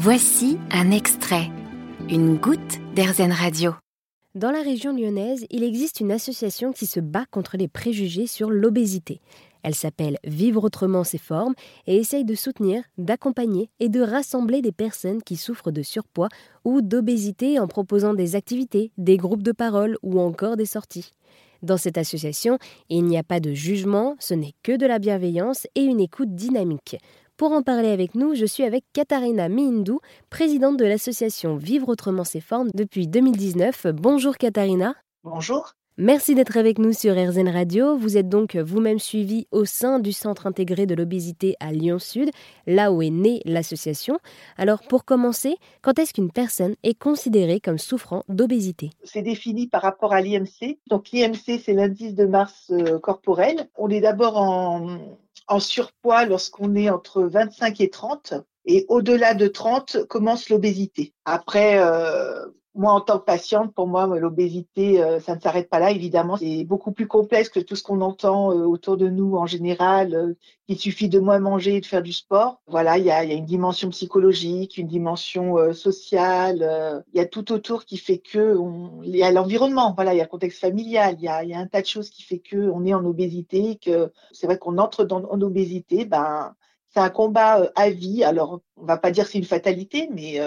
Voici un extrait, une goutte d'Airzen Radio. Dans la région lyonnaise, il existe une association qui se bat contre les préjugés sur l'obésité. Elle s'appelle Vivre autrement ses formes et essaye de soutenir, d'accompagner et de rassembler des personnes qui souffrent de surpoids ou d'obésité en proposant des activités, des groupes de parole ou encore des sorties. Dans cette association, il n'y a pas de jugement, ce n'est que de la bienveillance et une écoute dynamique. Pour en parler avec nous, je suis avec Katharina Mihindou, présidente de l'association Vivre autrement ses formes depuis 2019. Bonjour Katharina. Bonjour. Merci d'être avec nous sur RZN Radio. Vous êtes donc vous-même suivi au sein du Centre intégré de l'obésité à Lyon-Sud, là où est née l'association. Alors pour commencer, quand est-ce qu'une personne est considérée comme souffrant d'obésité? C'est défini par rapport à l'IMC. Donc l'IMC, c'est l'indice de masse euh, corporelle. On est d'abord en, en surpoids lorsqu'on est entre 25 et 30. Et au-delà de 30 commence l'obésité. Après, euh, moi, en tant que patiente, pour moi, l'obésité, euh, ça ne s'arrête pas là. Évidemment, c'est beaucoup plus complexe que tout ce qu'on entend euh, autour de nous en général. Euh, il suffit de moins manger et de faire du sport. Voilà, il y a, une dimension psychologique, une dimension sociale. il y a tout autour qui fait que il y a l'environnement. Voilà, il y a le contexte familial. Il y a, un tas de choses qui fait que on est en obésité. Que c'est vrai qu'on entre dans, en obésité. Ben, c'est un combat à vie. Alors, on va pas dire c'est une fatalité, mais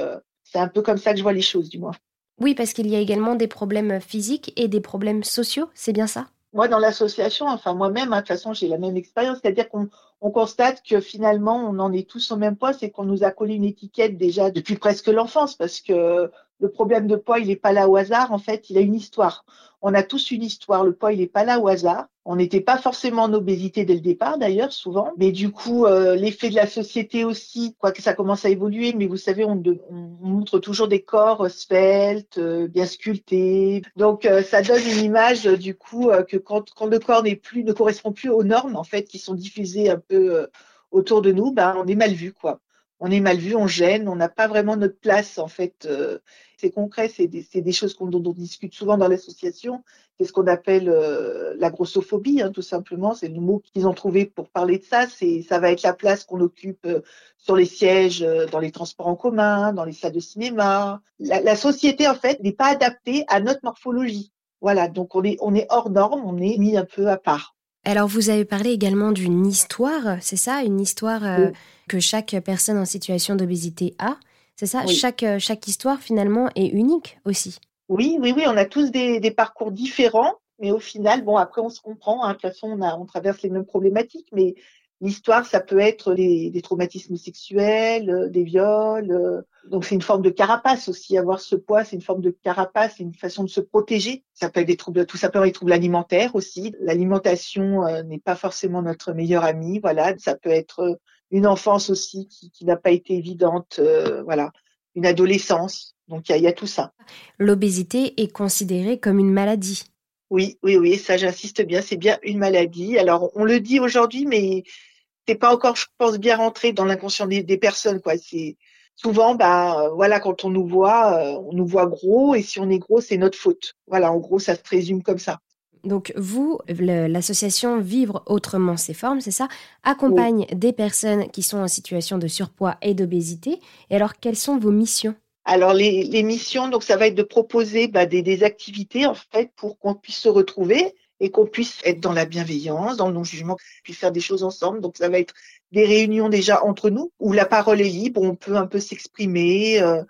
c'est un peu comme ça que je vois les choses, du moins. Oui, parce qu'il y a également des problèmes physiques et des problèmes sociaux, c'est bien ça? Moi, dans l'association, enfin moi-même, hein, de toute façon, j'ai la même expérience, c'est-à-dire qu'on constate que finalement, on en est tous au même poids, c'est qu'on nous a collé une étiquette déjà depuis presque l'enfance, parce que le problème de poids, il n'est pas là au hasard, en fait, il a une histoire. On a tous une histoire, le poids, il n'est pas là au hasard. On n'était pas forcément en obésité dès le départ, d'ailleurs, souvent. Mais du coup, euh, l'effet de la société aussi, quoi que ça commence à évoluer, mais vous savez, on, montre toujours des corps sveltes, euh, bien sculptés. Donc, euh, ça donne une image, du coup, que quand, quand le corps n'est plus, ne correspond plus aux normes, en fait, qui sont diffusées un peu autour de nous, ben, on est mal vu, quoi on est mal vu, on gêne, on n'a pas vraiment notre place en fait. Euh, c'est concret, c'est des, choses qu'on, dont on discute souvent dans l'association. C'est ce qu'on appelle euh, la grossophobie, hein, tout simplement. C'est le mot qu'ils ont trouvé pour parler de ça. C'est ça va être la place qu'on occupe euh, sur les sièges, dans les transports en commun, dans les salles de cinéma. La, la société en fait n'est pas adaptée à notre morphologie. Voilà, donc on est on est hors norme, on est mis un peu à part. Alors, vous avez parlé également d'une histoire, c'est ça? Une histoire euh, que chaque personne en situation d'obésité a C'est ça? Chaque, euh, chaque histoire, finalement, est unique aussi Oui, oui, oui. On a tous des, des parcours différents, mais au final, bon, après, on se comprend. Hein, de toute façon, on, a, on traverse les mêmes problématiques, mais L'histoire, ça peut être des, traumatismes sexuels, euh, des viols. Euh, donc c'est une forme de carapace aussi. Avoir ce poids, c'est une forme de carapace, c'est une façon de se protéger. Ça peut être des troubles, tout ça peut être des troubles alimentaires aussi. L'alimentation euh, n'est pas forcément notre meilleur ami. Voilà, ça peut être une enfance aussi qui, n'a pas été évidente. voilà, une adolescence. Donc il y a tout ça. L'obésité est considérée comme une maladie. Oui, oui, oui, ça j'insiste bien, c'est bien une maladie. Alors on le dit aujourd'hui, mais c'est pas encore, je pense, bien rentré dans l'inconscient des, personnes, quoi. C'est souvent, bah, voilà, quand on nous voit, euh, on nous voit gros, et si on est gros, c'est notre faute. Voilà, en gros, ça se résume comme ça. Donc vous, l'association Vivre autrement ses formes, c'est ça, accompagne des personnes qui sont en situation de surpoids et d'obésité. Et alors, quelles sont vos missions? Alors les, les, missions, donc ça va être de proposer bah, des, des, activités en fait pour qu'on puisse se retrouver et qu'on puisse être dans la bienveillance, dans le non-jugement, puis faire des choses ensemble. Donc ça va être des réunions déjà entre nous où la parole est libre, on peut un peu s'exprimer, euh,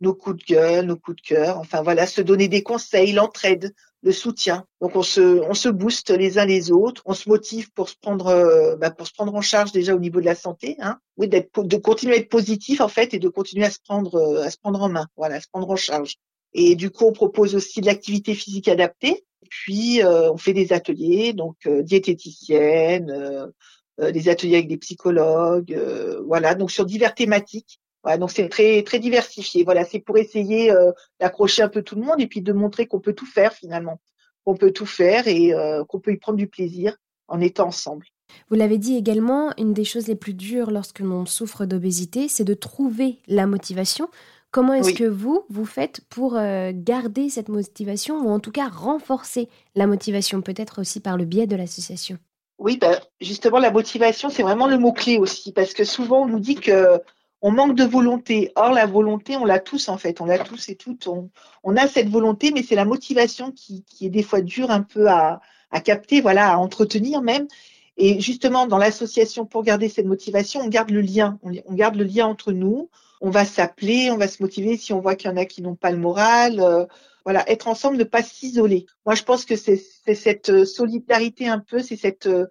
nos coups de gueule, nos coups de cœur, enfin voilà, se donner des conseils, l'entraide, le soutien. Donc on se, on se booste les uns les autres, on se motive pour se prendre, euh, bah, pour se prendre en charge déjà au niveau de la santé, hein. Oui, d'être, de continuer à être positif en fait et de continuer à se prendre, euh, à se prendre en main, voilà, à se prendre en charge. Et du coup, on propose aussi de l'activité physique adaptée. Puis, euh, on fait des ateliers, donc euh, diététicienne, euh, des ateliers avec des psychologues, voilà, donc sur diverses thématiques. Donc c'est très très diversifié. Voilà, c'est pour essayer d'accrocher un peu tout le monde et puis de montrer qu'on peut tout faire finalement, qu'on peut tout faire et qu'on peut y prendre du plaisir en étant ensemble. Vous l'avez dit également, une des choses les plus dures lorsque l'on souffre d'obésité, c'est de trouver la motivation. Comment est-ce que vous, vous faites pour euh, garder cette motivation ou en tout cas renforcer la motivation, peut-être aussi par le biais de l'association? Oui, ben, justement, la motivation, c'est vraiment le mot-clé aussi, parce que souvent, on nous dit que on manque de volonté. Or, la volonté, on l'a tous en fait, on l'a tous et toutes. On, a cette volonté, mais c'est la motivation qui, est des fois dure un peu à, capter, voilà, à entretenir même. Et justement, dans l'association, pour garder cette motivation, on garde le lien. On, garde le lien entre nous. On va s'appeler, on va se motiver si on voit qu'il y en a qui n'ont pas le moral. Euh, voilà, être ensemble, ne pas s'isoler. Moi, je pense que c'est cette euh, solidarité un peu, c'est cette euh,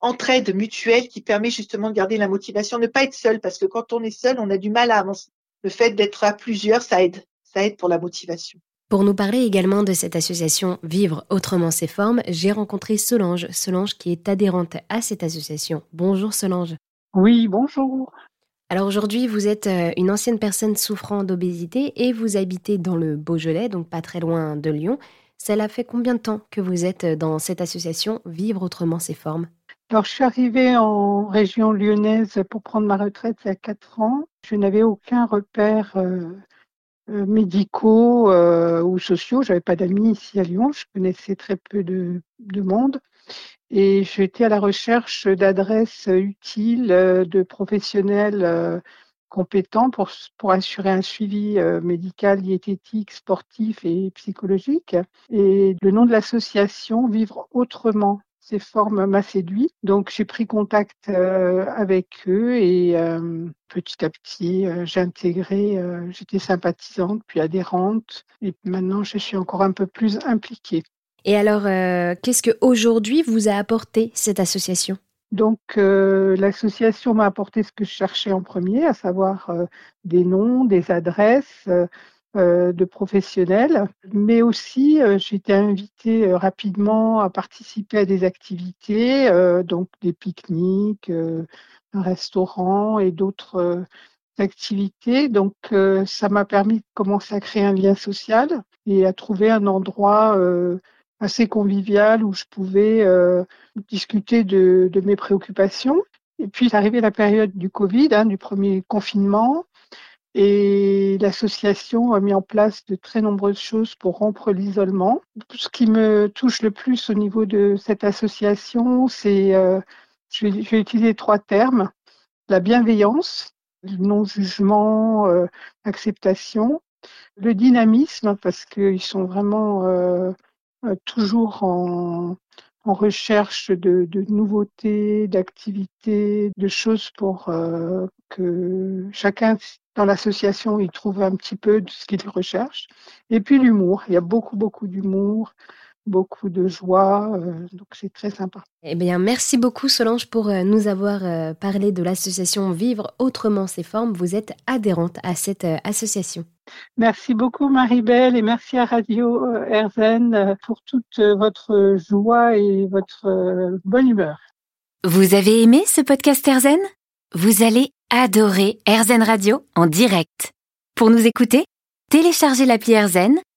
entraide mutuelle qui permet justement de garder la motivation, ne pas être seul, parce que quand on est seul, on a du mal à avancer. Le fait d'être à plusieurs, ça aide, ça aide pour la motivation. Pour nous parler également de cette association Vivre autrement ses formes, j'ai rencontré Solange, Solange qui est adhérente à cette association. Bonjour Solange. Oui, bonjour. Alors aujourd'hui, vous êtes euh, une ancienne personne souffrant d'obésité et vous habitez dans le Beaujolais, donc pas très loin de Lyon. Cela fait combien de temps que vous êtes dans cette association Vivre autrement ses formes alors, je suis arrivée en région lyonnaise pour prendre ma retraite il y a quatre ans. Je n'avais aucun repère euh, euh, médicaux euh, ou sociaux. J'avais pas d'amis ici à Lyon. Je connaissais très peu de, monde. Et j'étais à la recherche d'adresses utiles, de professionnels compétents pour, pour assurer un suivi médical, diététique, sportif et psychologique. Et le nom de l'association, Vivre autrement, ces formes m'a séduit. Donc j'ai pris contact euh, avec eux et euh, petit à petit euh, j'ai intégré, j'étais sympathisante puis adhérente et maintenant je suis encore un peu plus impliquée. Et alors, qu'est-ce que aujourd'hui vous a apporté cette association? Donc, l'association m'a apporté ce que je cherchais en premier, à savoir des noms, des adresses, euh, de professionnels, mais aussi euh, j'ai été invitée euh, rapidement à participer à des activités, donc des pique-niques, un restaurant et d'autres activités. Donc ça m'a permis de commencer à créer un lien social et à trouver un endroit assez convivial où je pouvais discuter de, mes préoccupations. Et puis, est arrivé la période du Covid, hein, du premier confinement. Et l'association a mis en place de très nombreuses choses pour rompre l'isolement. Ce qui me touche le plus au niveau de cette association, c'est, euh, je, vais, utiliser trois termes, la bienveillance, le non-jugement, euh, acceptation, le dynamisme, parce qu'ils sont vraiment euh, euh, toujours en, en recherche de, de nouveautés, d'activités, de choses pour euh, que chacun dans l'association il trouve un petit peu de ce qu'il recherche. Et puis l'humour, il y a beaucoup beaucoup d'humour, beaucoup de joie, euh, donc c'est très sympa. Eh bien, merci beaucoup Solange pour euh, nous avoir parlé de l'association Vivre autrement ses formes. Vous êtes adhérente à cette association. Merci beaucoup Marie-Belle et merci à Radio RZN pour toute votre joie et votre bonne humeur. Vous avez aimé ce podcast RZN Vous allez adorer RZN Radio en direct. Pour nous écouter, téléchargez l'appli RZN